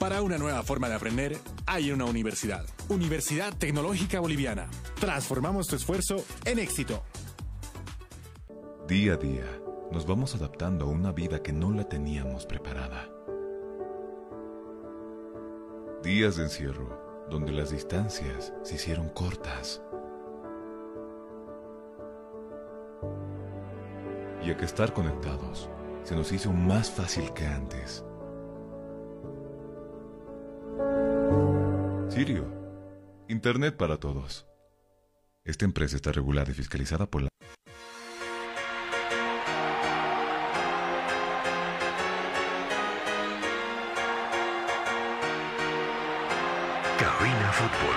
Para una nueva forma de aprender, hay una universidad. Universidad Tecnológica Boliviana. Transformamos tu esfuerzo en éxito. Día a día, nos vamos adaptando a una vida que no la teníamos preparada. Días de encierro, donde las distancias se hicieron cortas. Y a que estar conectados se nos hizo más fácil que antes. Internet para todos. Esta empresa está regulada y fiscalizada por la... Cabina Fútbol.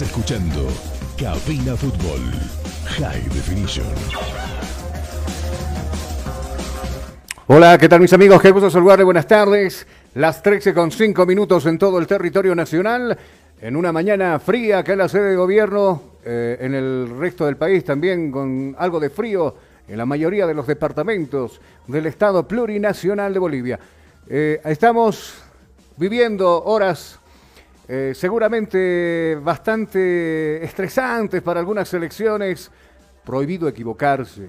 Escuchando Cabina Fútbol High Definition. Hola, ¿qué tal mis amigos? Qué gusto saludarles, buenas tardes. Las 13 con 5 minutos en todo el territorio nacional. En una mañana fría acá en la sede de gobierno, eh, en el resto del país también con algo de frío en la mayoría de los departamentos del Estado plurinacional de Bolivia. Eh, estamos viviendo horas eh, seguramente bastante estresantes para algunas elecciones. Prohibido equivocarse.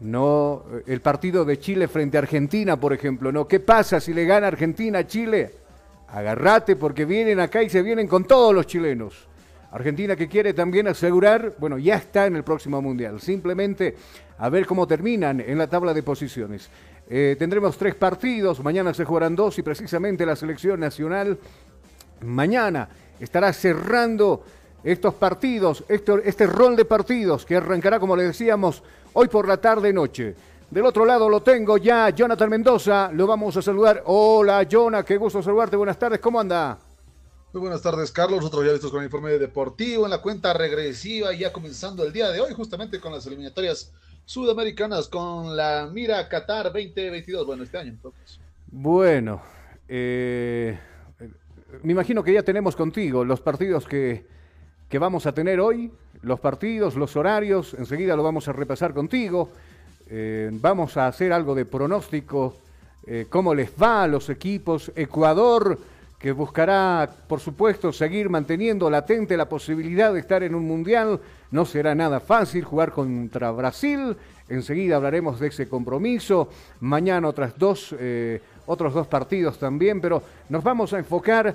No, eh, el partido de Chile frente a Argentina, por ejemplo, ¿no? ¿Qué pasa si le gana Argentina a Chile? Agarrate porque vienen acá y se vienen con todos los chilenos. Argentina que quiere también asegurar, bueno, ya está en el próximo Mundial. Simplemente a ver cómo terminan en la tabla de posiciones. Eh, tendremos tres partidos, mañana se jugarán dos y precisamente la selección nacional mañana estará cerrando estos partidos, este, este rol de partidos que arrancará, como le decíamos, hoy por la tarde-noche. Del otro lado lo tengo ya, Jonathan Mendoza, lo vamos a saludar. Hola, Jonah, qué gusto saludarte, buenas tardes, ¿cómo anda? Muy buenas tardes, Carlos. Nosotros ya listos con el informe deportivo en la cuenta regresiva, ya comenzando el día de hoy, justamente con las eliminatorias sudamericanas, con la mira Qatar 2022. Bueno, este año, entonces. Bueno, eh, me imagino que ya tenemos contigo los partidos que, que vamos a tener hoy, los partidos, los horarios, enseguida lo vamos a repasar contigo. Eh, vamos a hacer algo de pronóstico, eh, cómo les va a los equipos. Ecuador, que buscará, por supuesto, seguir manteniendo latente la posibilidad de estar en un mundial. No será nada fácil jugar contra Brasil. Enseguida hablaremos de ese compromiso. Mañana otras dos, eh, otros dos partidos también, pero nos vamos a enfocar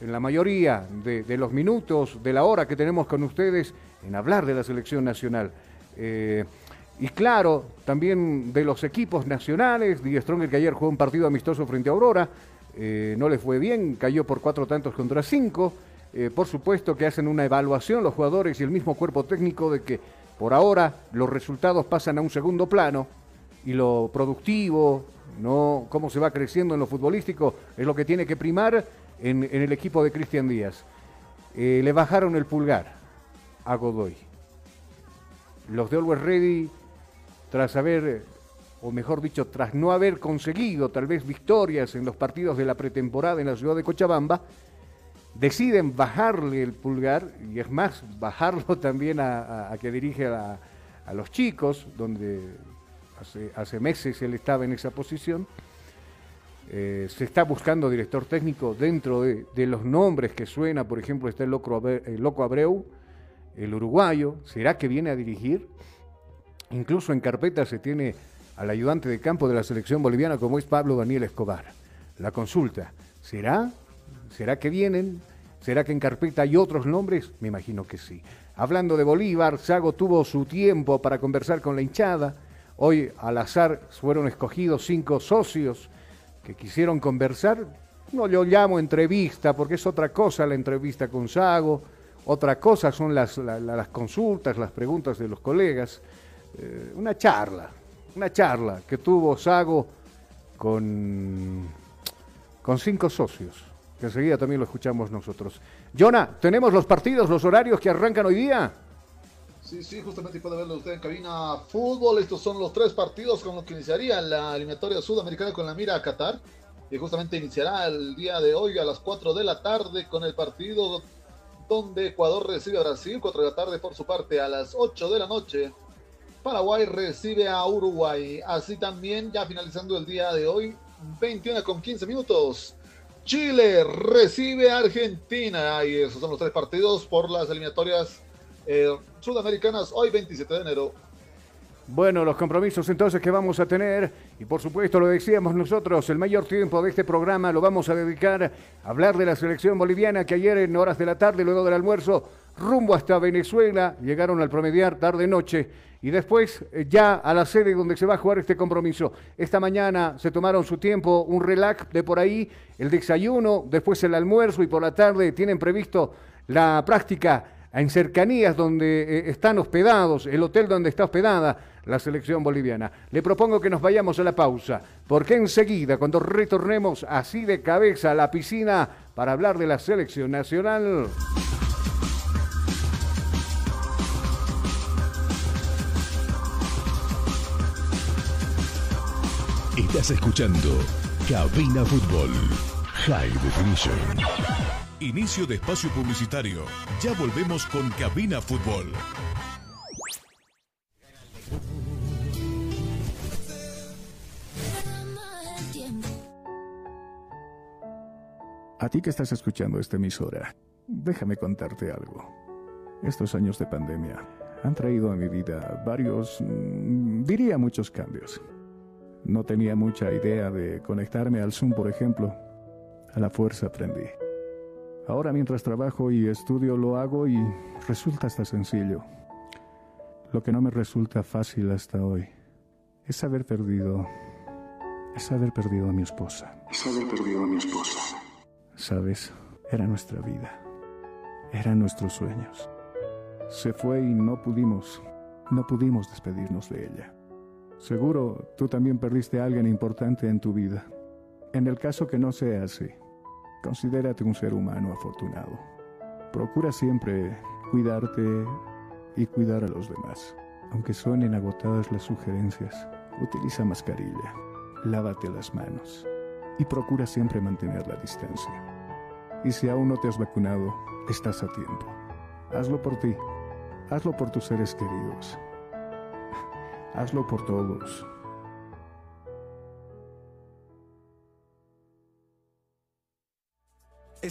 en la mayoría de, los minutos, de la hora que tenemos con ustedes, en hablar de la selección nacional. Eh, Y claro, también de los equipos nacionales, Die Stronger que ayer jugó un partido amistoso frente a Aurora, eh, no le fue bien, cayó por cuatro tantos contra cinco. Eh, por supuesto que hacen una evaluación los jugadores y el mismo cuerpo técnico de que por ahora los resultados pasan a un segundo plano y lo productivo, no cómo se va creciendo en lo futbolístico, es lo que tiene que primar en, en el equipo de Cristian Díaz. Eh, le bajaron el pulgar a Godoy. Los de Always Ready, tras haber, o mejor dicho, tras no haber conseguido tal vez victorias en los partidos de la pretemporada en la ciudad de Cochabamba, deciden bajarle el pulgar, y es más, bajarlo también a, a- a que dirige a, a los chicos, donde hace, meses él estaba en esa posición. Eh, se está buscando director técnico dentro de, los nombres que suena, por ejemplo, está el Loco, Abre- el Loco Abreu, el uruguayo, ¿será que viene a dirigir? Incluso en carpeta se tiene al ayudante de campo de la selección boliviana como es Pablo Daniel Escobar. La consulta, ¿será? ¿Será que vienen? ¿Será que en carpeta hay otros nombres? Me imagino que sí. Hablando de Bolívar, Sago tuvo su tiempo para conversar con la hinchada. Hoy al azar fueron escogidos cinco socios que quisieron conversar. No lo llamo entrevista porque es otra cosa la entrevista con Sago, otra cosa son las, la- la- las consultas, las preguntas de los colegas. Eh, una charla, una charla que tuvo Sago con, con cinco socios, que enseguida también lo escuchamos nosotros. Jonah, ¿tenemos los partidos, los horarios que arrancan hoy día? Sí, sí, justamente puede verlo usted en cabina fútbol. Estos son los tres partidos con los que iniciaría la eliminatoria sudamericana con la mira a Qatar. Y justamente iniciará el día de hoy a las 4 de la tarde con el partido donde Ecuador recibe a Brasil. 4 de la tarde por su parte a las 8 de la noche. Paraguay recibe a Uruguay. Así también, ya finalizando el día de hoy, 21 con 15 minutos. Chile recibe a Argentina. Y esos son los tres partidos por las eliminatorias eh, sudamericanas hoy 27 de enero. Bueno, los compromisos entonces que vamos a tener, y por supuesto lo decíamos nosotros, el mayor tiempo de este programa lo vamos a dedicar a hablar de la selección boliviana que ayer en horas de la tarde, luego del almuerzo, rumbo hasta Venezuela, llegaron al promediar tarde-noche y después eh, ya a la sede donde se va a jugar este compromiso. Esta mañana se tomaron su tiempo, un relax de por ahí, el desayuno, después el almuerzo y por la tarde tienen previsto la práctica en cercanías donde eh, están hospedados, el hotel donde está hospedada la selección boliviana. Le propongo que nos vayamos a la pausa, porque enseguida, cuando retornemos así de cabeza a la piscina para hablar de la selección nacional. Estás escuchando Cabina Fútbol High Definition. Inicio de espacio publicitario. Ya volvemos con Cabina Fútbol. A ti que estás escuchando esta emisora, déjame contarte algo. Estos años de pandemia han traído a mi vida varios, mm, diría muchos cambios. No tenía mucha idea de conectarme al Zoom, por ejemplo. A la fuerza aprendí. Ahora mientras trabajo y estudio lo hago y resulta hasta sencillo. Lo que no me resulta fácil hasta hoy es haber perdido, es haber perdido a mi esposa. Es haber perdido a mi esposa. Sabes, era nuestra vida. Eran nuestros sueños. Se fue y no pudimos, no pudimos despedirnos de ella. Seguro tú también perdiste a alguien importante en tu vida. En el caso que no sea así, considérate un ser humano afortunado. Procura siempre cuidarte y cuidar a los demás. Aunque suenen agotadas las sugerencias, utiliza mascarilla, lávate las manos y procura siempre mantener la distancia. Y si aún no te has vacunado, estás a tiempo. Hazlo por ti, hazlo por tus seres queridos, hazlo por todos.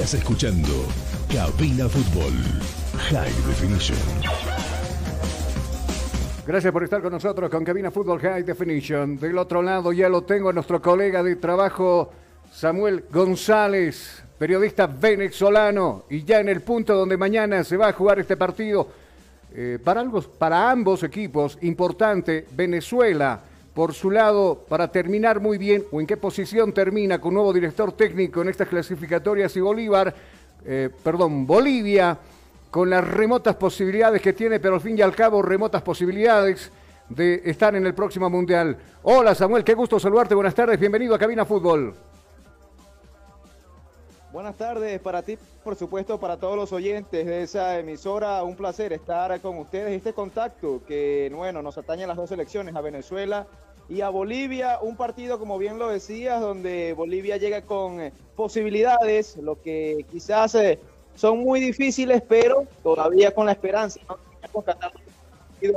Estás escuchando Cabina Fútbol High Definition. Gracias por estar con nosotros con Cabina Fútbol High Definition. Del otro lado ya lo tengo a nuestro colega de trabajo Samuel González, periodista venezolano, y ya en el punto donde mañana se va a jugar este partido. eh, para, ambos equipos, importante, Venezuela por su lado para terminar muy bien o en qué posición termina con nuevo director técnico en estas clasificatorias y Bolívar eh, perdón, Bolivia, con las remotas posibilidades que tiene, pero al fin y al cabo remotas posibilidades de estar en el próximo Mundial. Hola Samuel, qué gusto saludarte, buenas tardes, bienvenido a Cabina Fútbol. Buenas tardes para ti, por supuesto, para todos los oyentes de esa emisora. Un placer estar con ustedes. Este contacto que, bueno, nos atañe a las dos elecciones, a Venezuela y a Bolivia. Un partido, como bien lo decías, donde Bolivia llega con eh, posibilidades, lo que quizás eh, son muy difíciles, pero todavía con la esperanza. ¿no?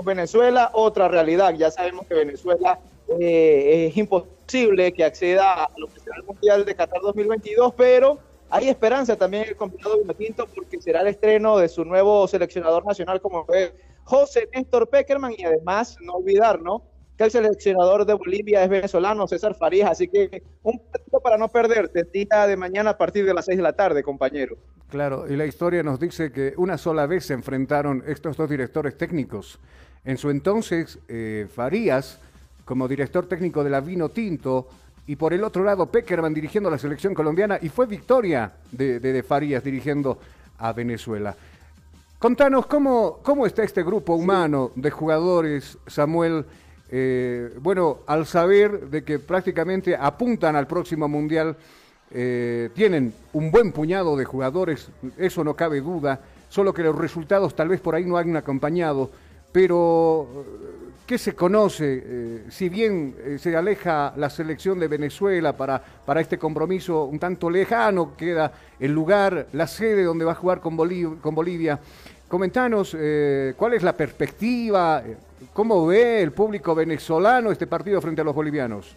Venezuela, otra realidad. Ya sabemos que Venezuela eh, es imposible que acceda a lo que será el Mundial de Qatar 2022, pero hay esperanza también en el combinado Vinotinto porque será el estreno de su nuevo seleccionador nacional como fue José Néstor Peckerman y además no olvidar, ¿no? Que el seleccionador de Bolivia es venezolano, César Farías, así que un partido para no perderte el de mañana a partir de las 6 de la tarde, compañero. Claro, y la historia nos dice que una sola vez se enfrentaron estos dos directores técnicos. En su entonces, eh, Farías, como director técnico de la Vino Tinto, y por el otro lado Peckerman dirigiendo la selección colombiana y fue victoria de, de, Farías dirigiendo a Venezuela. Contanos cómo, cómo está este grupo humano de jugadores, Samuel. Eh, bueno, al saber de que prácticamente apuntan al próximo mundial, eh, tienen un buen puñado de jugadores, eso no cabe duda, solo que los resultados tal vez por ahí no han acompañado, pero ¿Qué se conoce? Eh, si bien eh, se aleja la selección de Venezuela para, para este compromiso un tanto lejano, queda el lugar, la sede donde va a jugar con, Bolivia. Comentanos eh, cuál es la perspectiva, cómo ve el público venezolano este partido frente a los bolivianos.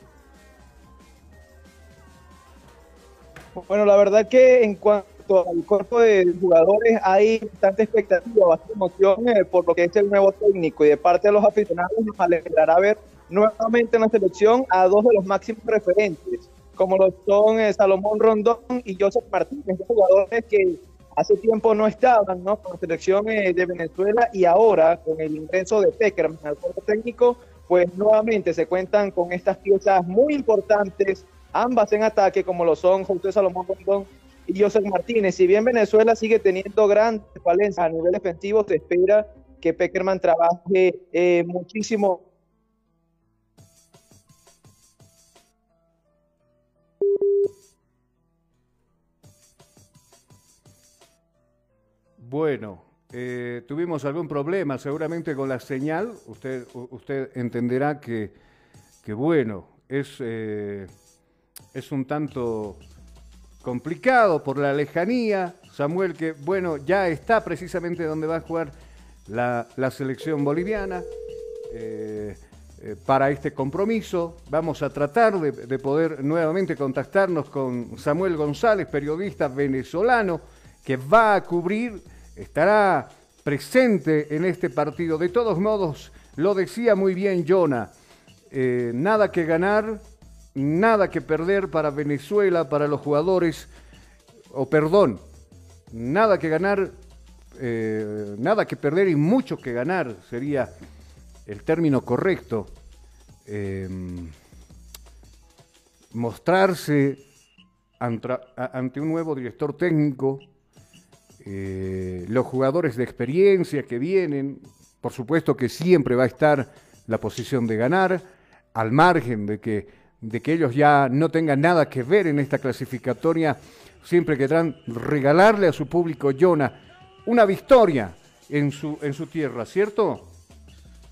Bueno, la verdad que en cuanto al cuerpo de jugadores hay bastante expectativa, bastante emoción eh, por lo que es el nuevo técnico y de parte de los aficionados nos alegrará ver nuevamente en la selección a dos de los máximos referentes, como lo son eh, Salomón Rondón y Joseph Martínez, jugadores que hace tiempo no estaban ¿no? con la selección eh, de Venezuela y ahora con el ingreso de Peckerman al cuerpo técnico, pues nuevamente se cuentan con estas piezas muy importantes, ambas en ataque, como lo son José Salomón Rondón y José Martínez. Si bien Venezuela sigue teniendo grandes falencias a nivel defensivo, se espera que Peckerman trabaje eh, muchísimo. Bueno, eh, tuvimos algún problema seguramente con la señal. Usted, usted entenderá que, que bueno, es, eh, es un tanto complicado por la lejanía. Samuel, que bueno, ya está precisamente donde va a jugar la, selección boliviana eh, eh, para este compromiso. Vamos a tratar de, de, poder nuevamente contactarnos con Samuel González, periodista venezolano, que va a cubrir, estará presente en este partido. De todos modos, lo decía muy bien Jonah, eh, nada que ganar, nada que perder para Venezuela, para los jugadores, o perdón, nada que ganar, eh, nada que perder y mucho que ganar sería el término correcto. Em, mostrarse ante un nuevo director técnico, eh, los jugadores de experiencia que vienen, por supuesto que siempre va a estar la posición de ganar, al margen de que de que ellos ya no tengan nada que ver en esta clasificatoria, siempre querrán regalarle a su público Jonah una victoria en su, en su tierra, ¿cierto?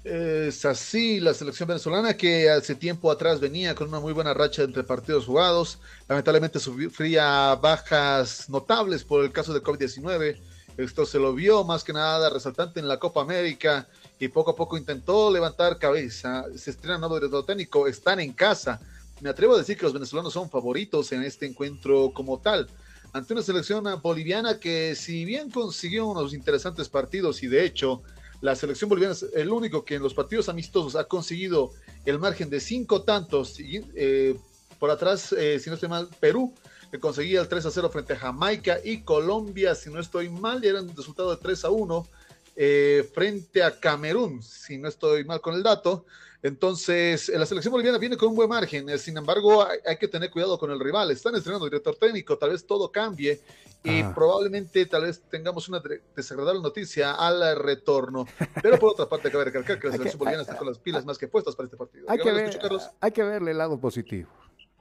Es así la selección venezolana que hace tiempo atrás venía con una muy buena racha entre partidos jugados. Lamentablemente sufría bajas notables por el caso de COVID-19. Esto se lo vio más que nada resaltante en la Copa América y poco a poco intentó levantar cabeza. Se estrena nuevo director técnico, están en casa me atrevo a decir que los venezolanos son favoritos en este encuentro como tal, ante una selección boliviana que si bien consiguió unos interesantes partidos y de hecho la selección boliviana es el único que en los partidos amistosos ha conseguido el margen de cinco tantos, eh, por atrás, eh, si no estoy mal, Perú, que conseguía el 3 a 0 frente a Jamaica y Colombia, si no estoy mal, era un resultado de 3 a 1 eh, frente a Camerún, si no estoy mal con el dato. Entonces, la selección boliviana viene con un buen margen, eh, sin embargo, hay, hay, que tener cuidado con el rival. Están estrenando director técnico, tal vez todo cambie y Ah. probablemente tal vez tengamos una de- desagradable noticia al retorno. Pero por otra parte, cabe recalcar que la selección boliviana está con las pilas más que puestas para este partido. Hay que, Dígame, ver- escucho, Carlos. hay que verle el lado positivo.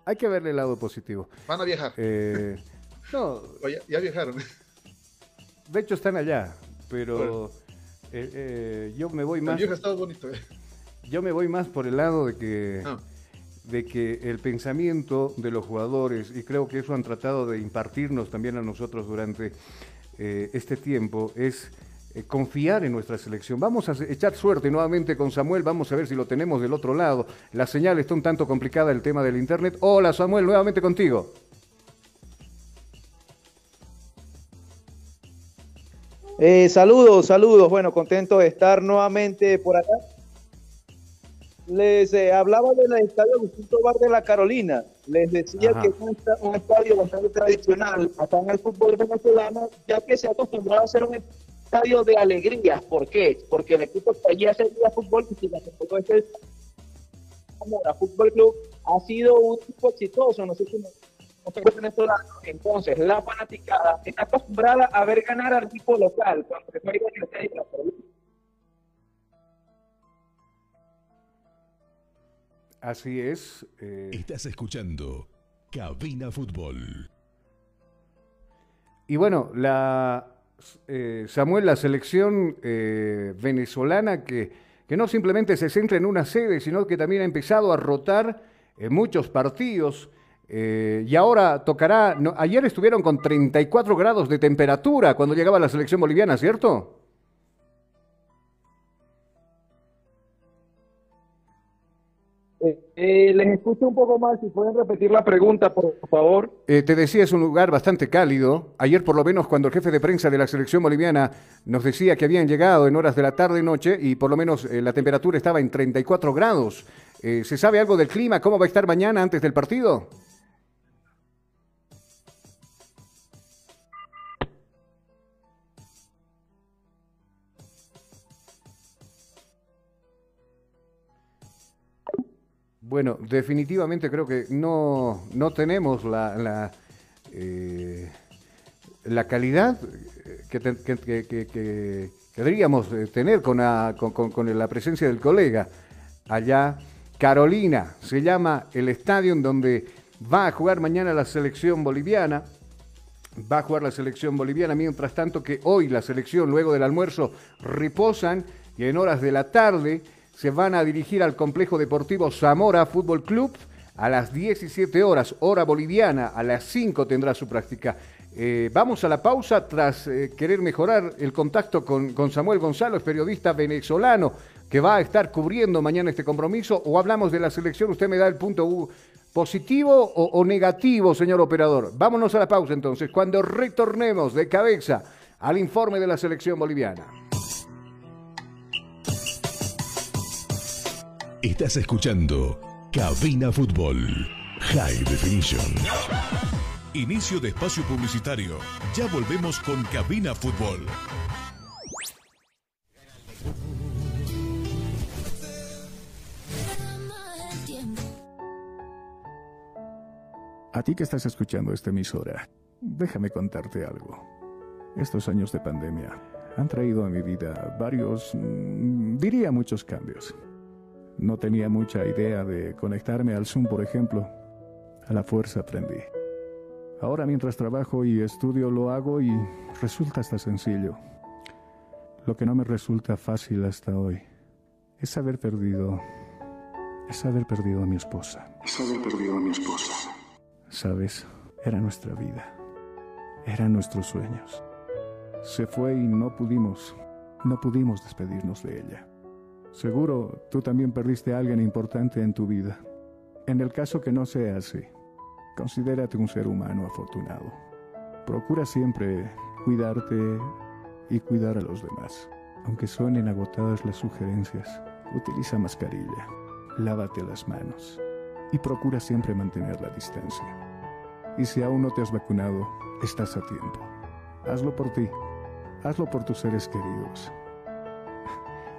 Hay que verle el lado positivo. Van a viajar. Eh, no, ya, ya viajaron. de hecho están allá, pero eh, eh, yo me voy El más. viaje ha estado bonito. Yo me voy más por el lado de que, Ah. de que el pensamiento de los jugadores, y creo que eso han tratado de impartirnos también a nosotros durante eh, este tiempo, es eh, confiar en nuestra selección. Vamos a echar suerte nuevamente con Samuel, vamos a ver si lo tenemos del otro lado. La señal está un tanto complicada, el tema del Internet. Hola Samuel, nuevamente contigo. Eh, saludos, saludos. Bueno, contento de estar nuevamente por acá. Les eh, hablaba del estadio Agustín Bar de la Carolina. Les decía Ajá. que es un, un estadio bastante tradicional acá en el fútbol venezolano, ya que se ha acostumbrado a ser un estadio de alegrías. ¿Por qué? Porque el equipo que allí hace día fútbol y si la todo este Zamora Fútbol Club ha sido un equipo exitoso. No sé si. Entonces, la fanaticada está acostumbrada a ver ganar al equipo local cuando se juega en el estadio de la Carolina. Así es. eh, Estás escuchando Cabina Fútbol. Y bueno, la eh, Samuel, la selección eh, venezolana que, que no simplemente se centra en una sede, sino que también ha empezado a rotar en muchos partidos. eh, y ahora tocará, no, ayer estuvieron con 34 grados de temperatura cuando llegaba la selección boliviana, ¿cierto? Eh, les escucho un poco más, si pueden repetir la pregunta, por favor. Eh, te decía, es un lugar bastante cálido. Ayer, por lo menos, cuando el jefe de prensa de la selección boliviana nos decía que habían llegado en horas de la tarde y noche y por lo menos eh, la temperatura estaba en 34 grados. Eh, ¿Se sabe algo del clima? ¿Cómo va a estar mañana antes del partido? Bueno, definitivamente creo que no, no tenemos la, la, eh, calidad que, que- deberíamos eh, tener con la, con la presencia del colega allá. Carolina se llama el estadio en donde va a jugar mañana la selección boliviana. Va a jugar la selección boliviana, mientras tanto que hoy la selección, luego del almuerzo, reposan y en horas de la tarde se van a dirigir al complejo deportivo Zamora Fútbol Club a las 17 horas, hora boliviana, a las 5 tendrá su práctica. Eh, vamos a la pausa tras eh, querer mejorar el contacto con, con Samuel Gonzalo, es periodista venezolano que va a estar cubriendo mañana este compromiso, o hablamos de la selección, usted me da el punto positivo o, o negativo, señor operador. Vámonos a la pausa entonces, cuando retornemos de cabeza al informe de la selección boliviana. Estás escuchando Cabina Fútbol High Definition. Inicio de espacio publicitario. Ya volvemos con Cabina Fútbol. A ti que estás escuchando esta emisora, déjame contarte algo. Estos años de pandemia han traído a mi vida varios, mm, diría muchos cambios. No tenía mucha idea de conectarme al Zoom, por ejemplo. A la fuerza aprendí. Ahora mientras trabajo y estudio lo hago y resulta hasta sencillo. Lo que no me resulta fácil hasta hoy es haber perdido, es haber perdido a mi esposa. Es haber perdido a mi esposa. Sabes, era nuestra vida. Eran nuestros sueños. Se fue y no pudimos, no pudimos despedirnos de ella. Seguro tú también perdiste a alguien importante en tu vida. En el caso que no sea así, considérate un ser humano afortunado. Procura siempre cuidarte y cuidar a los demás. Aunque suenen agotadas las sugerencias, utiliza mascarilla, lávate las manos y procura siempre mantener la distancia. Y si aún no te has vacunado, estás a tiempo. Hazlo por ti, hazlo por tus seres queridos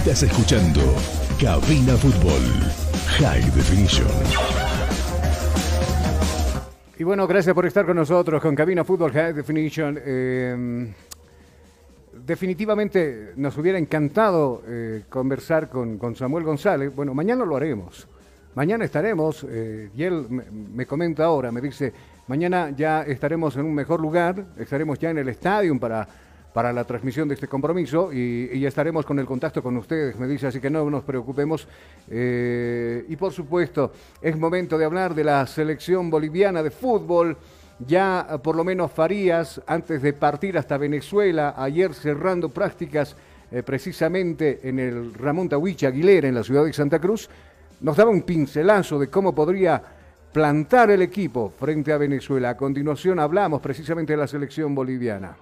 Estás escuchando Cabina Fútbol High Definition. Y bueno, gracias por estar con nosotros con Cabina Fútbol High Definition. Eh, definitivamente nos hubiera encantado eh, conversar con, con, Samuel González. Bueno, mañana lo haremos. Mañana estaremos, eh, y él me, me, comenta ahora, me dice, mañana ya estaremos en un mejor lugar, estaremos ya en el estadio para para la transmisión de este compromiso y, y, estaremos con el contacto con ustedes, me dice, así que no nos preocupemos. Eh, y por supuesto, es momento de hablar de la selección boliviana de fútbol. Ya por lo menos Farías, antes de partir hasta Venezuela, ayer cerrando prácticas eh, precisamente en el Ramón Tahuichi Aguilera, en la ciudad de Santa Cruz, nos daba un pincelazo de cómo podría plantar el equipo frente a Venezuela. A continuación hablamos precisamente de la selección boliviana.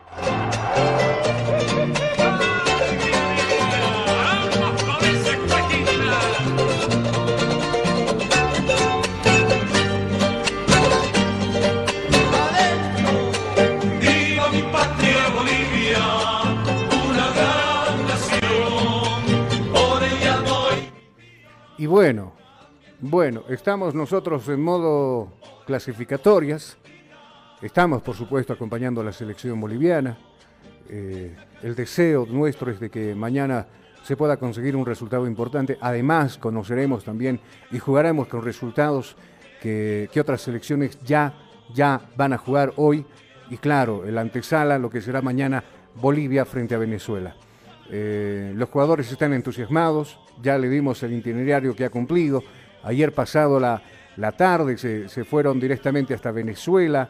Y bueno, bueno, estamos nosotros en modo clasificatorias. Estamos, por supuesto, acompañando a la selección boliviana. Eh, el deseo nuestro es de que mañana se pueda conseguir un resultado importante. Además, conoceremos también y jugaremos con resultados que, otras selecciones ya, ya van a jugar hoy. Y claro, el antesala, lo que será mañana, Bolivia frente a Venezuela. Eh, los jugadores están entusiasmados, ya le dimos el itinerario que ha cumplido. Ayer pasado la, la tarde se, se, fueron directamente hasta Venezuela,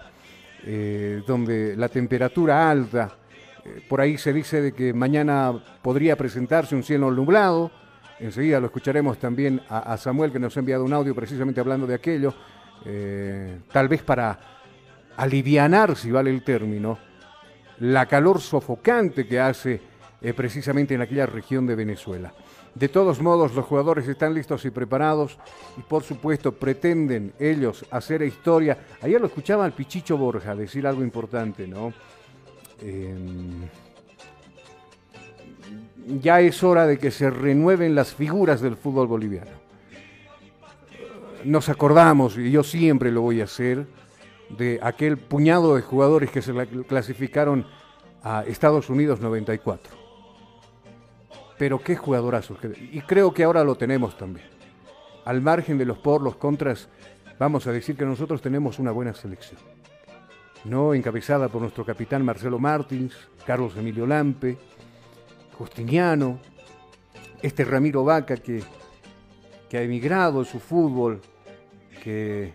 eh, donde la temperatura alta, eh, por ahí se dice de que mañana podría presentarse un cielo nublado. Enseguida lo escucharemos también a, Samuel que nos ha enviado un audio precisamente hablando de aquello, eh, tal vez para alivianar, si vale el término, la calor sofocante que hace precisamente en aquella región de Venezuela. De todos modos, los jugadores están listos y preparados y por supuesto pretenden ellos hacer historia. Ayer lo escuchaba al Pichicho Borja decir algo importante, ¿no? Eh, ya es hora de que se renueven las figuras del fútbol boliviano. Nos acordamos, y yo siempre lo voy a hacer, de aquel puñado de jugadores que se clasificaron a Estados Unidos 94. Pero qué jugadorazos. Y creo que ahora lo tenemos también. Al margen de los por, los contras, vamos a decir que nosotros tenemos una buena selección. No encabezada por nuestro capitán Marcelo Martins, Carlos Emilio Lampe, Justiniano, este Ramiro Vaca que, que ha emigrado en su fútbol, que,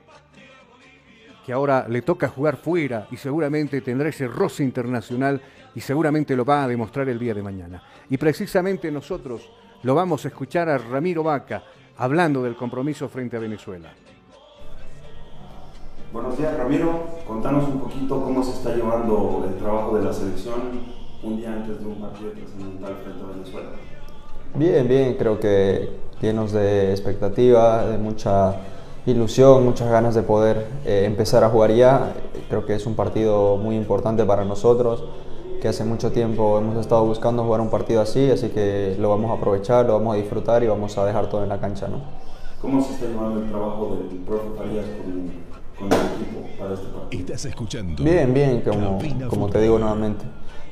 que ahora le toca jugar fuera y seguramente tendrá ese roce internacional y seguramente lo va a demostrar el día de mañana. Y precisamente nosotros lo vamos a escuchar a Ramiro Vaca hablando del compromiso frente a Venezuela. Buenos días Ramiro, contanos un poquito cómo se está llevando el trabajo de la selección un día antes de un partido trascendental frente a Venezuela. Bien, bien, creo que llenos de expectativa, de mucha ilusión, muchas ganas de poder eh, empezar a jugar ya. Creo que es un partido muy importante para nosotros, que hace mucho tiempo hemos estado buscando jugar un partido así, así que lo vamos a aprovechar, lo vamos a disfrutar y vamos a dejar todo en la cancha. ¿no? ¿Cómo se está llevando el trabajo del profe Farías con, con el equipo para este partido? Estás escuchando. Bien, bien, como, como te digo nuevamente.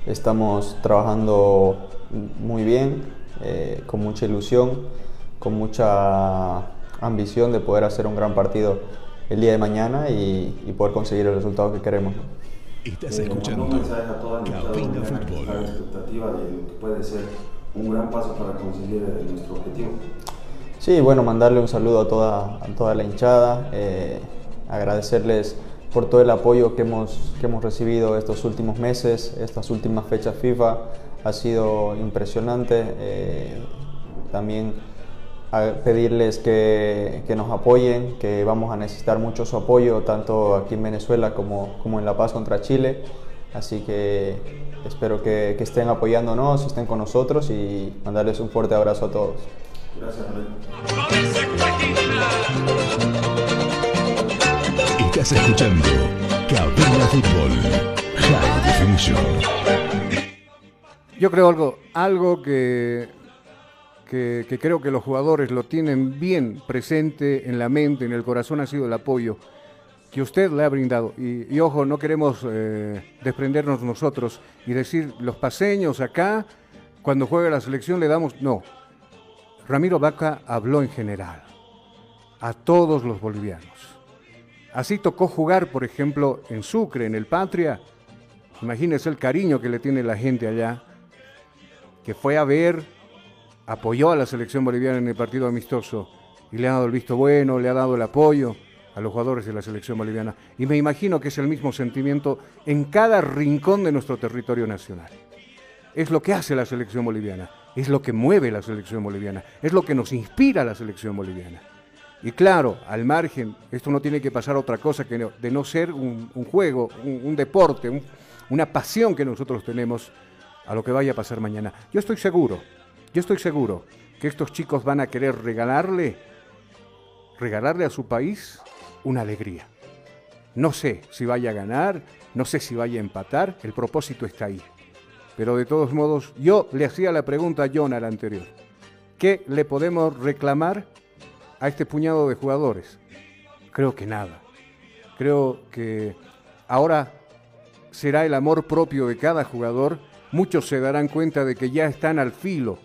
Estamos trabajando muy bien, eh, con mucha ilusión, con mucha ambición de poder hacer un gran partido el día de mañana y, y poder conseguir el resultado que queremos. Estás escuchando Un mensaje a toda Cabina a la expectativa de lo que puede ser un gran paso para conseguir eh, nuestro objetivo. Sí, bueno, mandarle un saludo a toda, a toda la hinchada, eh, agradecerles por todo el apoyo que hemos, que hemos recibido estos últimos meses, estas últimas fechas FIFA. Ha sido impresionante. Eh, también a pedirles que, que, nos apoyen, que vamos a necesitar mucho su apoyo, tanto aquí en Venezuela como, como en La Paz contra Chile. Así que espero que, que estén apoyándonos, estén con nosotros y mandarles un fuerte abrazo a todos. Gracias, Estás escuchando Cabina Fútbol High Definition. Yo creo algo, algo que, que, creo que los jugadores lo tienen bien presente en la mente, en el corazón, ha sido el apoyo que usted le ha brindado. Y, y ojo, no queremos eh, desprendernos nosotros y decir los paseños acá, cuando juega la selección le damos. No. Ramiro Vaca habló en general, a todos los bolivianos. Así tocó jugar, por ejemplo, en Sucre, en el Patria. Imagínese el cariño que le tiene la gente allá, que fue a ver, apoyó a la selección boliviana en el partido amistoso y le ha dado el visto bueno, le ha dado el apoyo a los jugadores de la selección boliviana. Y me imagino que es el mismo sentimiento en cada rincón de nuestro territorio nacional. Es lo que hace la selección boliviana, es lo que mueve la selección boliviana, es lo que nos inspira a la selección boliviana. Y claro, al margen, esto no tiene que pasar otra cosa que no, de no ser un, juego, un, deporte, un, una pasión que nosotros tenemos a lo que vaya a pasar mañana. Yo estoy seguro, yo estoy seguro que estos chicos van a querer regalarle, regalarle a su país una alegría. No sé si vaya a ganar, no sé si vaya a empatar, el propósito está ahí. Pero de todos modos, yo le hacía la pregunta a John al anterior. ¿Qué le podemos reclamar a este puñado de jugadores? Creo que nada. Creo que ahora será el amor propio de cada jugador. Muchos se darán cuenta de que ya están al filo,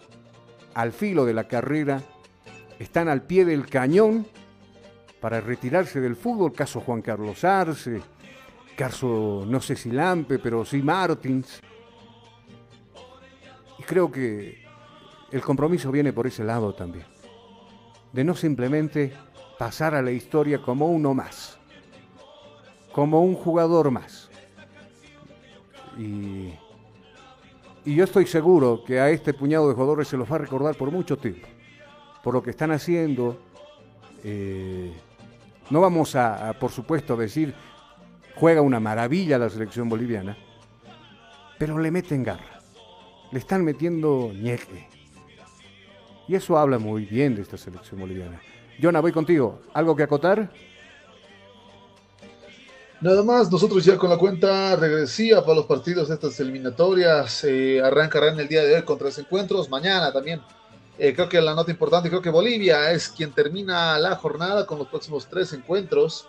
al filo de la carrera, están al pie del cañón para retirarse del fútbol, caso Juan Carlos Arce, caso no sé si Lampe, pero sí Martins. creo que el compromiso viene por ese lado también. De no simplemente pasar a la historia como uno más, como un jugador más. Y, y yo estoy seguro que a este puñado de jugadores se los va a recordar por mucho tiempo, por lo que están haciendo. Eh, no vamos a, por supuesto, decir juega una maravilla la selección boliviana, pero le meten garra, le están metiendo ñeque. Y eso habla muy bien de esta selección boliviana. Jonah, voy contigo. ¿Algo que acotar? Nada más, nosotros ya con la cuenta regresiva para los partidos de estas eliminatorias. Eh, arrancarán el día de hoy con tres encuentros. Mañana también. Eh, creo que la nota importante, creo que Bolivia es quien termina la jornada con los próximos tres encuentros.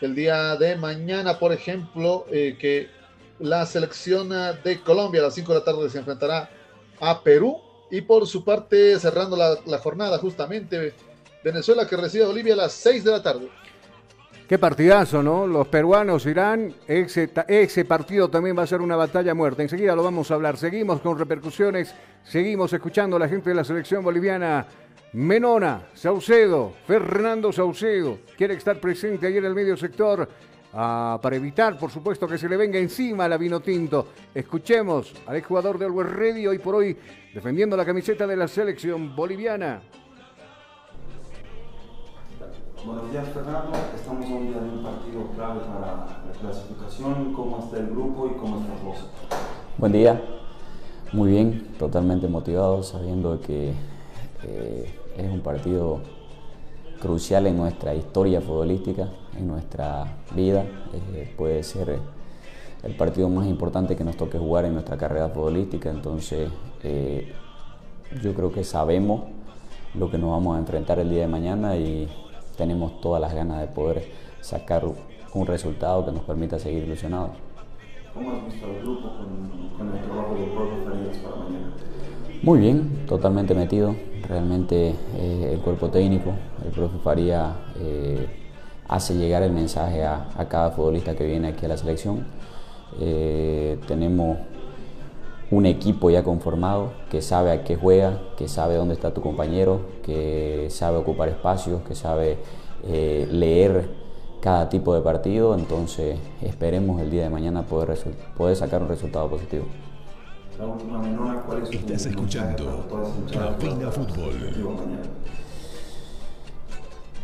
El día de mañana, por ejemplo, eh, que la selección de Colombia a las 5 de la tarde se enfrentará a Perú. Y por su parte, cerrando la, la jornada justamente, Venezuela que recibe a Bolivia a las 6 de la tarde. Qué partidazo, ¿no? Los peruanos irán, ese, partido también va a ser una batalla muerta. Enseguida lo vamos a hablar. Seguimos con repercusiones, seguimos escuchando a la gente de la selección boliviana. Menona, Saucedo, Fernando Saucedo, quiere estar presente ahí en el medio sector ah, para evitar, por supuesto, que se le venga encima a la vino tinto. Escuchemos al exjugador de Always Ready hoy por hoy defendiendo la camiseta de la selección boliviana. Buenos días Fernando, estamos a un día de un partido clave para la clasificación, cómo está el grupo y cómo está vos. Buen día, muy bien, totalmente motivado, sabiendo que eh, es un partido crucial en nuestra historia futbolística, en nuestra vida, eh, puede ser el partido más importante que nos toque jugar en nuestra carrera futbolística, entonces eh, yo creo que sabemos lo que nos vamos a enfrentar el día de mañana y tenemos todas las ganas de poder sacar un resultado que nos permita seguir ilusionados. ¿Cómo has visto el grupo con, con el trabajo del profe Farías para mañana? Muy bien, totalmente metido. Realmente eh, el cuerpo técnico, el profe Faría eh, hace llegar el mensaje a, a, cada futbolista que viene aquí a la selección. Eh, tenemos un equipo ya conformado que sabe a qué juega, que sabe dónde está tu compañero, que sabe ocupar espacios, que sabe eh, leer cada tipo de partido, entonces esperemos el día de mañana poder, poder sacar un resultado positivo. La última menor, ¿cuál es Estás escuchando Cabina Fútbol.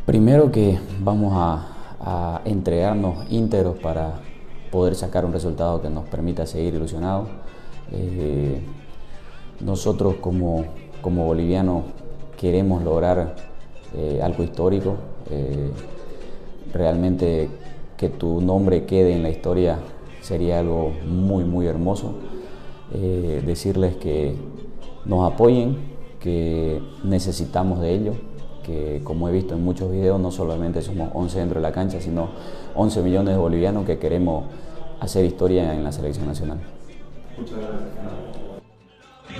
Primero que vamos a, a entregarnos íntegros para poder sacar un resultado que nos permita seguir ilusionados eh, nosotros como, como bolivianos queremos lograr eh, algo histórico. Eh, realmente que tu nombre quede en la historia sería algo muy, muy hermoso. Decirles que nos apoyen, que necesitamos de ellos, que como he visto en muchos videos, no solamente somos 11 dentro de la cancha, sino 11 millones de bolivianos que queremos hacer historia en la selección nacional. Muchas gracias.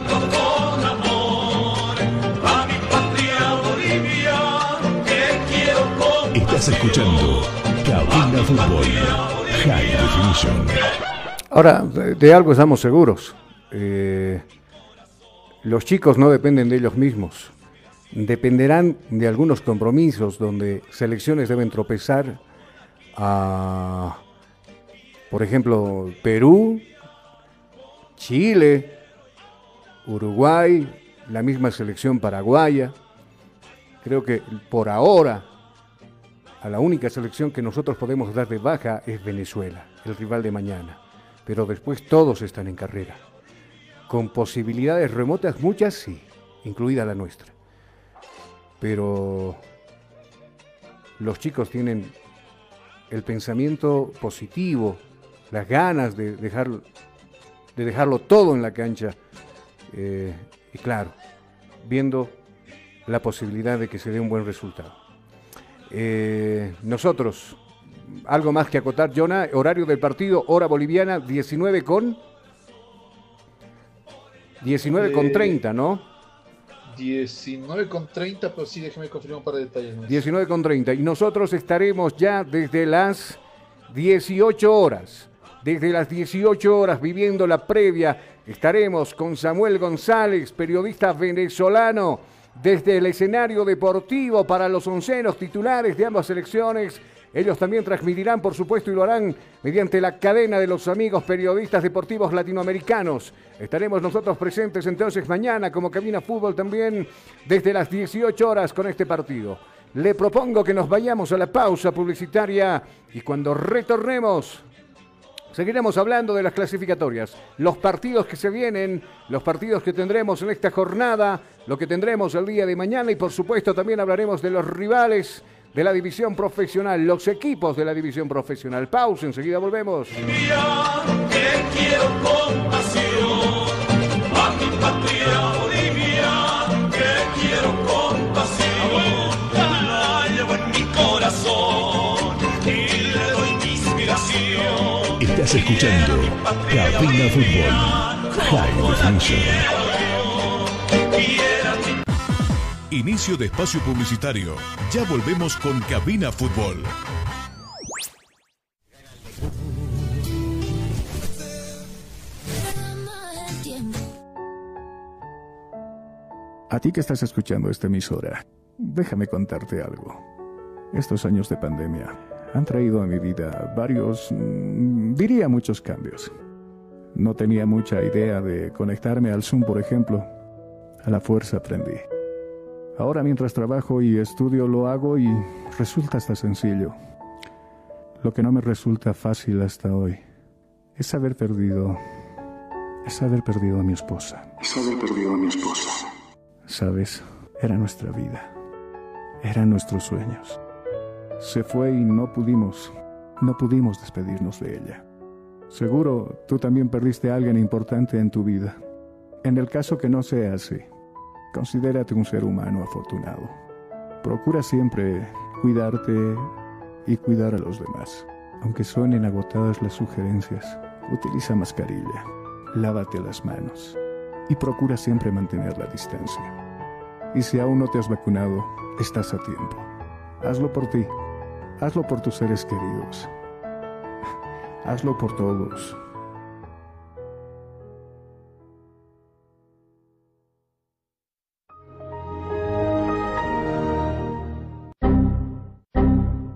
Con amor a mi patria Bolivia, que quiero con Estás escuchando Cabina Fútbol High Definition. Ahora, de, de algo estamos seguros. Eh, los chicos no dependen de ellos mismos. Dependerán de algunos compromisos donde selecciones deben tropezar a, por ejemplo, Perú, Chile, Uruguay, la misma selección paraguaya. Creo que por ahora a la única selección que nosotros podemos dar de baja es Venezuela, el rival de mañana. Pero después todos están en carrera. Con posibilidades remotas, muchas sí, incluida la nuestra. Pero los chicos tienen el pensamiento positivo, las ganas de dejar de dejarlo todo en la cancha. Eh, y claro, viendo la posibilidad de que se dé un buen resultado. Eh, nosotros, algo más que acotar, Jonah, horario del partido, hora boliviana, 19 con... 19 con 30, ¿no? 19 con 30, pero sí, déjeme confirmar un par de detalles más. 19 con 30. Y nosotros estaremos ya desde las 18 horas Desde las 18 horas, viviendo la previa, estaremos con Samuel González, periodista venezolano, desde el escenario deportivo para los oncenos titulares de ambas selecciones. Ellos también transmitirán, por supuesto, y lo harán mediante la cadena de los amigos periodistas deportivos latinoamericanos. Estaremos nosotros presentes entonces mañana como Cabina Fútbol también desde las 18 horas con este partido. Le propongo que nos vayamos a la pausa publicitaria y cuando retornemos Seguiremos hablando de las clasificatorias, los partidos que se vienen, los partidos que tendremos en esta jornada, lo que tendremos el día de mañana y por supuesto también hablaremos de los rivales de la división profesional, los equipos de la división profesional. Pausa, enseguida volvemos. que quiero a mi patria Estás escuchando Cabina Fútbol High Definition. Inicio de espacio publicitario. Ya volvemos con Cabina Fútbol. A ti que estás escuchando esta emisora, déjame contarte algo. Estos años de pandemia han traído a mi vida varios, mm, diría muchos cambios. No tenía mucha idea de conectarme al Zoom, por ejemplo. A la fuerza aprendí. Ahora mientras trabajo y estudio lo hago y resulta hasta sencillo. Lo que no me resulta fácil hasta hoy es haber perdido, es haber perdido a mi esposa. Es haber perdido a mi esposa. Sabes, era nuestra vida. Eran nuestros sueños. Se fue y no pudimos, no pudimos despedirnos de ella. Seguro tú también perdiste a alguien importante en tu vida. En el caso que no sea así, considérate un ser humano afortunado. Procura siempre cuidarte y cuidar a los demás. Aunque suenen agotadas las sugerencias, utiliza mascarilla, lávate las manos y procura siempre mantener la distancia. Y si aún no te has vacunado, estás a tiempo. Hazlo por ti, hazlo por tus seres queridos, hazlo por todos.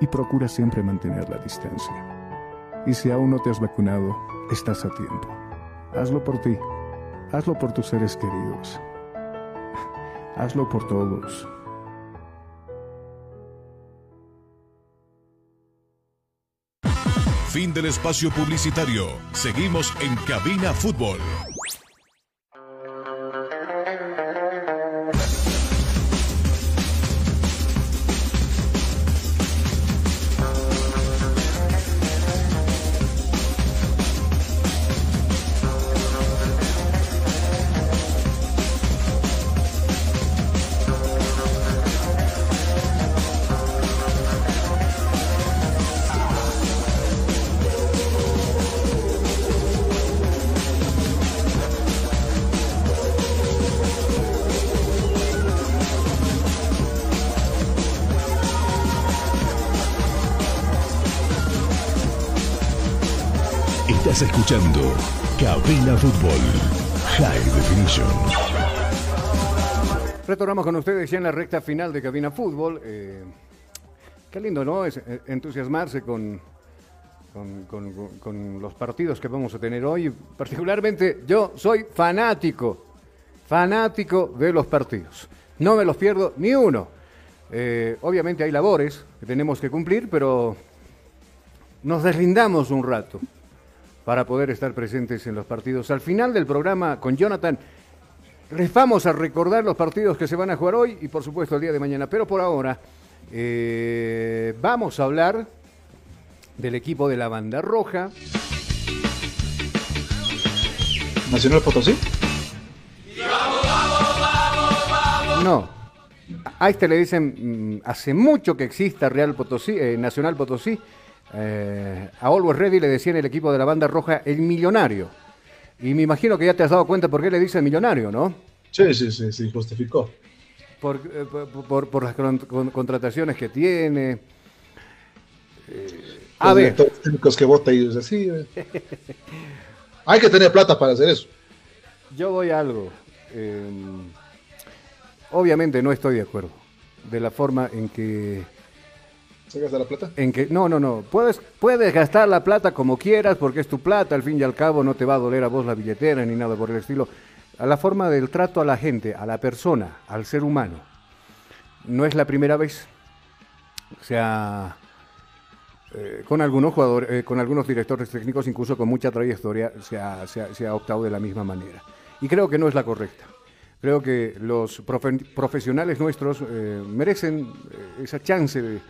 y procura siempre mantener la distancia. Y si aún no te has vacunado, estás a tiempo. Hazlo por ti, hazlo por tus seres queridos, hazlo por todos. Fin del espacio publicitario. Seguimos en Cabina Fútbol. Escuchando Cabina Fútbol High Definition. Retornamos con ustedes ya en la recta final de Cabina Fútbol. Eh, qué lindo, ¿no? Es eh, entusiasmarse con, con, con- con- los partidos que vamos a tener hoy. Particularmente, yo soy fanático, fanático de los partidos. No me los pierdo ni uno. Eh, obviamente hay labores que tenemos que cumplir, pero nos deslindamos un rato para poder estar presentes en los partidos. Al final del programa con Jonathan les vamos a recordar los partidos que se van a jugar hoy y por supuesto el día de mañana. Pero por ahora eh, vamos a hablar del equipo de la banda roja. Nacional Potosí. No. A este le dicen, mm, hace mucho que exista Real Potosí, eh, Nacional Potosí. Eh, a Always Ready le decían el equipo de la banda roja el millonario. Y me imagino que ya te has dado cuenta por qué le dicen millonario, ¿no? Sí, sí, sí, sí, justificó. Por, eh, por- por- por las con- con- contrataciones que tiene. Eh, a Los ver, técnicos que vota y dice, sí, eh. Hay que tener plata para hacer eso. yo voy a algo. Eh, obviamente no estoy de acuerdo de la forma en que ¿Se gasta la plata? En que, no, no, no. Puedes, puedes gastar la plata como quieras porque es tu plata, al fin y al cabo no te va a doler a vos la billetera ni nada por el estilo. A la forma del trato a la gente, a la persona, al ser humano. No es la primera vez. O sea, eh, con algunos jugadores, eh, con algunos directores técnicos, incluso con mucha trayectoria, se ha, se ha- optado de la misma manera. Y creo que no es la correcta. Creo que los profe- profesionales nuestros eh, merecen esa chance de,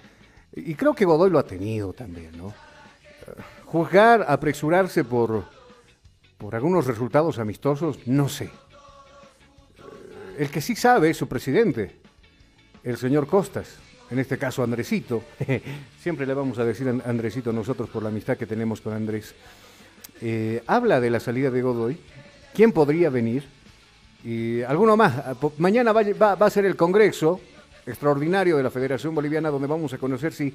y creo que Godoy lo ha tenido también, ¿no? Juzgar, apresurarse por, por algunos resultados amistosos, no sé. El que sí sabe es su presidente, el señor Costas, en este caso Andresito. Siempre le vamos a decir a Andresito nosotros por la amistad que tenemos con Andrés. Eh, habla de la salida de Godoy, quién podría venir, Y alguno más. Ah, Mañana va, va- va a ser el Congreso extraordinario de la Federación Boliviana donde vamos a conocer si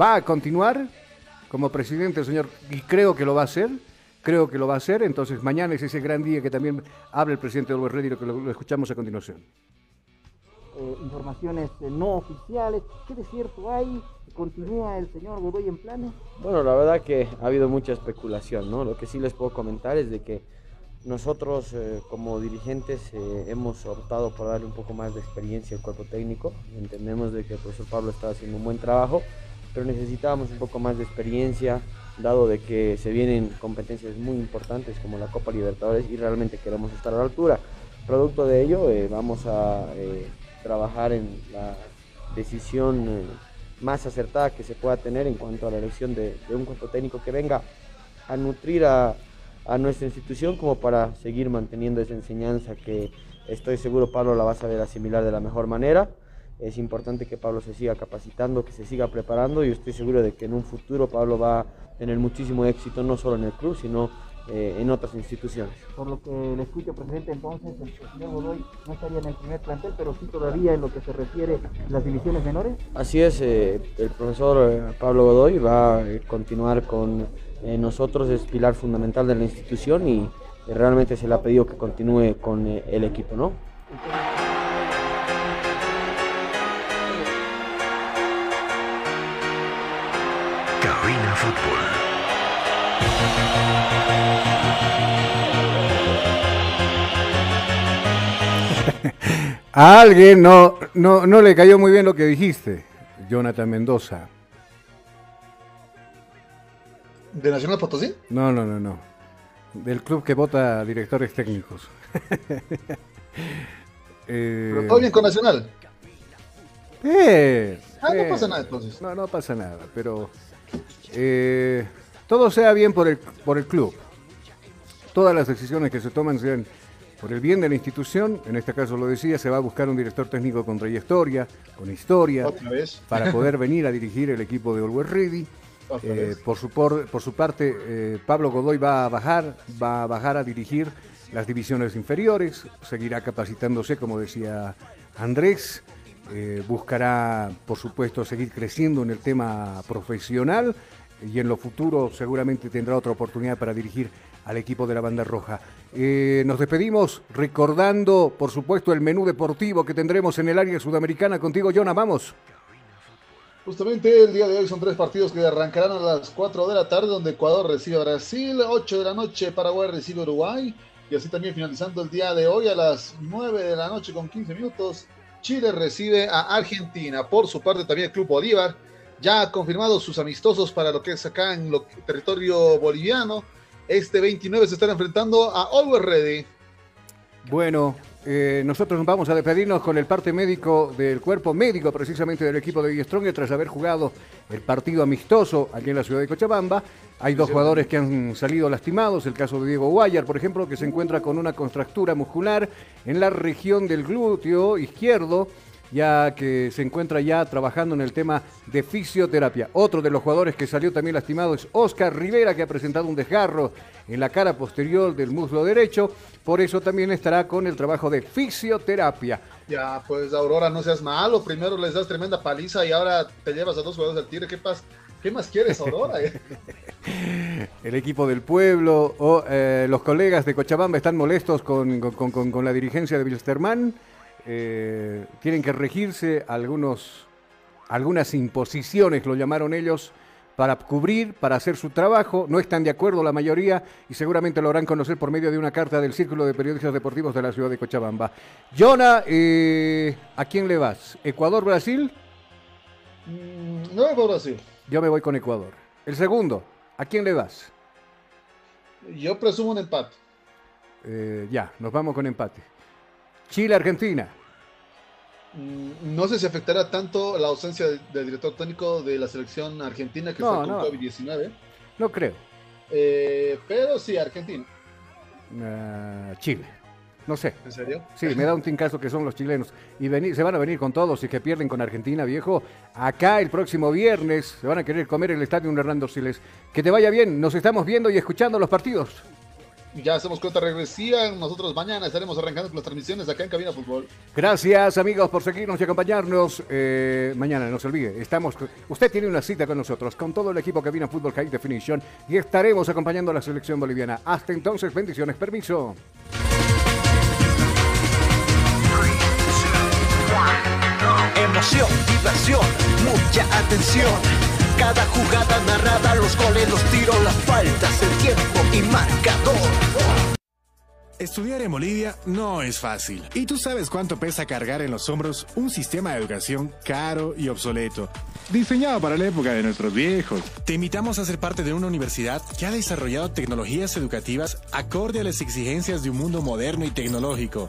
va a continuar como presidente el señor, y creo que lo va a hacer, creo que lo va a hacer, entonces mañana es ese gran día que también habla el presidente de Always Ready, lo que lo, lo escuchamos a continuación. eh, informaciones eh, no oficiales. ¿Qué de cierto hay? ¿Continúa el señor Godoy en planes? Bueno, la verdad que ha habido mucha especulación, ¿no? Lo que sí les puedo comentar es de que nosotros eh, como dirigentes eh, hemos optado por darle un poco más de experiencia al cuerpo técnico. Entendemos de que el profesor Pablo está haciendo un buen trabajo, pero necesitábamos un poco más de experiencia, dado de que se vienen competencias muy importantes como la Copa Libertadores y realmente queremos estar a la altura. Producto de ello, eh, vamos a trabajar en la decisión más acertada que se pueda tener en cuanto a la elección de un cuerpo técnico que venga a nutrir a, a nuestra institución como para seguir manteniendo esa enseñanza que estoy seguro Pablo la va a saber asimilar de la mejor manera. Es importante que Pablo se siga capacitando, que se siga preparando y estoy seguro de que en un futuro Pablo va a tener muchísimo éxito no solo en el club, sino eh, en otras instituciones. Por lo que le escucho, presidente, entonces el señor Godoy no estaría en el primer plantel, pero sí todavía en lo que se refiere a las divisiones menores. Así es, eh, el profesor eh, Pablo Godoy va a continuar con eh, nosotros, es pilar fundamental de la institución y eh, realmente se le ha pedido que continúe con eh, el equipo, ¿no? Cabina Fútbol. A alguien no, no, no le cayó muy bien lo que dijiste, Jonathan Mendoza. ¿De Nacional Potosí? No, no, no, no. Del club que vota directores técnicos. Eh, Pero todo bien con Nacional. eh, Ah, no eh, pasa nada entonces. No, no pasa nada, pero eh, todo sea bien por el, por el club. Todas las decisiones que se toman sean por el bien de la institución. En este caso lo decía, se va a buscar un director técnico con trayectoria, con historia, para poder venir a dirigir el equipo de Always Ready. Eh, por, su por, por su parte, eh, Pablo Godoy va a bajar, va a bajar a dirigir las divisiones inferiores, seguirá capacitándose, como decía Andrés, eh, buscará, por supuesto, seguir creciendo en el tema profesional y en lo futuro seguramente tendrá otra oportunidad para dirigir al equipo de la banda roja. Eh, nos despedimos recordando, por supuesto, el menú deportivo que tendremos en el área sudamericana. Contigo, Jonah, vamos. Justamente el día de hoy son tres partidos que arrancarán a las 4 de la tarde, donde Ecuador recibe a Brasil, 8 de la noche Paraguay recibe a Uruguay, y así también finalizando el día de hoy a las 9 de la noche con 15 minutos, Chile recibe a Argentina. Por su parte también el Club Bolívar ya ha confirmado sus amistosos para lo que es acá en territorio boliviano. Este 29 se están enfrentando a Always Ready. Bueno, eh, nosotros vamos a despedirnos con el parte médico del cuerpo médico precisamente del equipo de Strong tras haber jugado el partido amistoso aquí en la ciudad de Cochabamba. Hay dos jugadores que han salido lastimados, el caso de Diego Guayar, por ejemplo, que se encuentra con una contractura muscular en la región del glúteo izquierdo, ya que se encuentra ya trabajando en el tema de fisioterapia. Otro de los jugadores que salió también lastimado es Oscar Rivera, que ha presentado un desgarro en la cara posterior del muslo derecho, por eso también estará con el trabajo de fisioterapia. Ya, pues Aurora, no seas malo. Primero les das tremenda paliza y ahora te llevas a dos jugadores del Tigre. ¿Qué, ¿Qué más quieres, Aurora? El equipo del pueblo o eh, los colegas de Cochabamba están molestos con, con- con- con la dirigencia de Wilstermann. Eh, tienen que regirse algunos, algunas imposiciones, lo llamaron ellos, para cubrir, para hacer su trabajo. No están de acuerdo la mayoría y seguramente lo harán conocer por medio de una carta del Círculo de Periodistas Deportivos de la ciudad de Cochabamba. Jonah, eh, ¿a quién le vas? ¿Ecuador-Brasil? Mm, no por Brasil. Yo me voy con Ecuador. El segundo, ¿a quién le vas? Yo presumo un empate. Eh, ya, nos vamos con empate. Chile-Argentina. Mm, No sé si afectará tanto la ausencia de- del director técnico de la selección argentina que No, fue con no. COVID-19. No creo. Eh, pero sí, Argentina. Ah, Chile. No sé. ¿En serio? Sí, me da un tincazo que son los chilenos. Y venir, se van a venir con todos y que pierden con Argentina, viejo. Acá el próximo viernes se van a querer comer el estadio Hernando Siles. Que te vaya bien. Nos estamos viendo y escuchando los partidos. Ya hacemos cuenta regresiva. Nosotros mañana estaremos arrancando con las transmisiones acá en Cabina Fútbol. Gracias amigos por seguirnos y acompañarnos. Eh, mañana, no se olvide, estamos, usted tiene una cita con nosotros, con todo el equipo Cabina Fútbol High Definition y estaremos acompañando a la selección boliviana. Hasta entonces, bendiciones, permiso. Emoción, diversión, mucha atención. Cada jugada narrada, los goles, los tiros, las faltas, el tiempo y marcador. Estudiar en Bolivia no es fácil. ¿Y tú sabes cuánto pesa cargar en los hombros un sistema de educación caro y obsoleto? Diseñado para la época de nuestros viejos. Te invitamos a ser parte de una universidad que ha desarrollado tecnologías educativas acorde a las exigencias de un mundo moderno y tecnológico.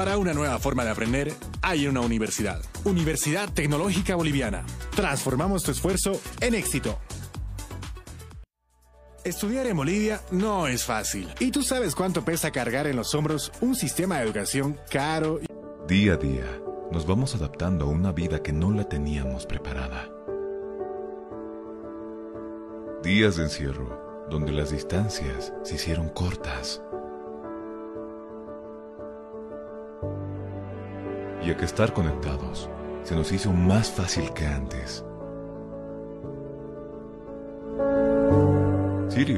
Para una nueva forma de aprender, hay una universidad. Universidad Tecnológica Boliviana. Transformamos tu esfuerzo en éxito. Estudiar en Bolivia no es fácil. ¿Y tú sabes cuánto pesa cargar en los hombros un sistema de educación caro y... Día a día, nos vamos adaptando a una vida que no la teníamos preparada. Días de encierro, donde las distancias se hicieron cortas. ya que estar conectados se nos hizo más fácil que antes. Sirio.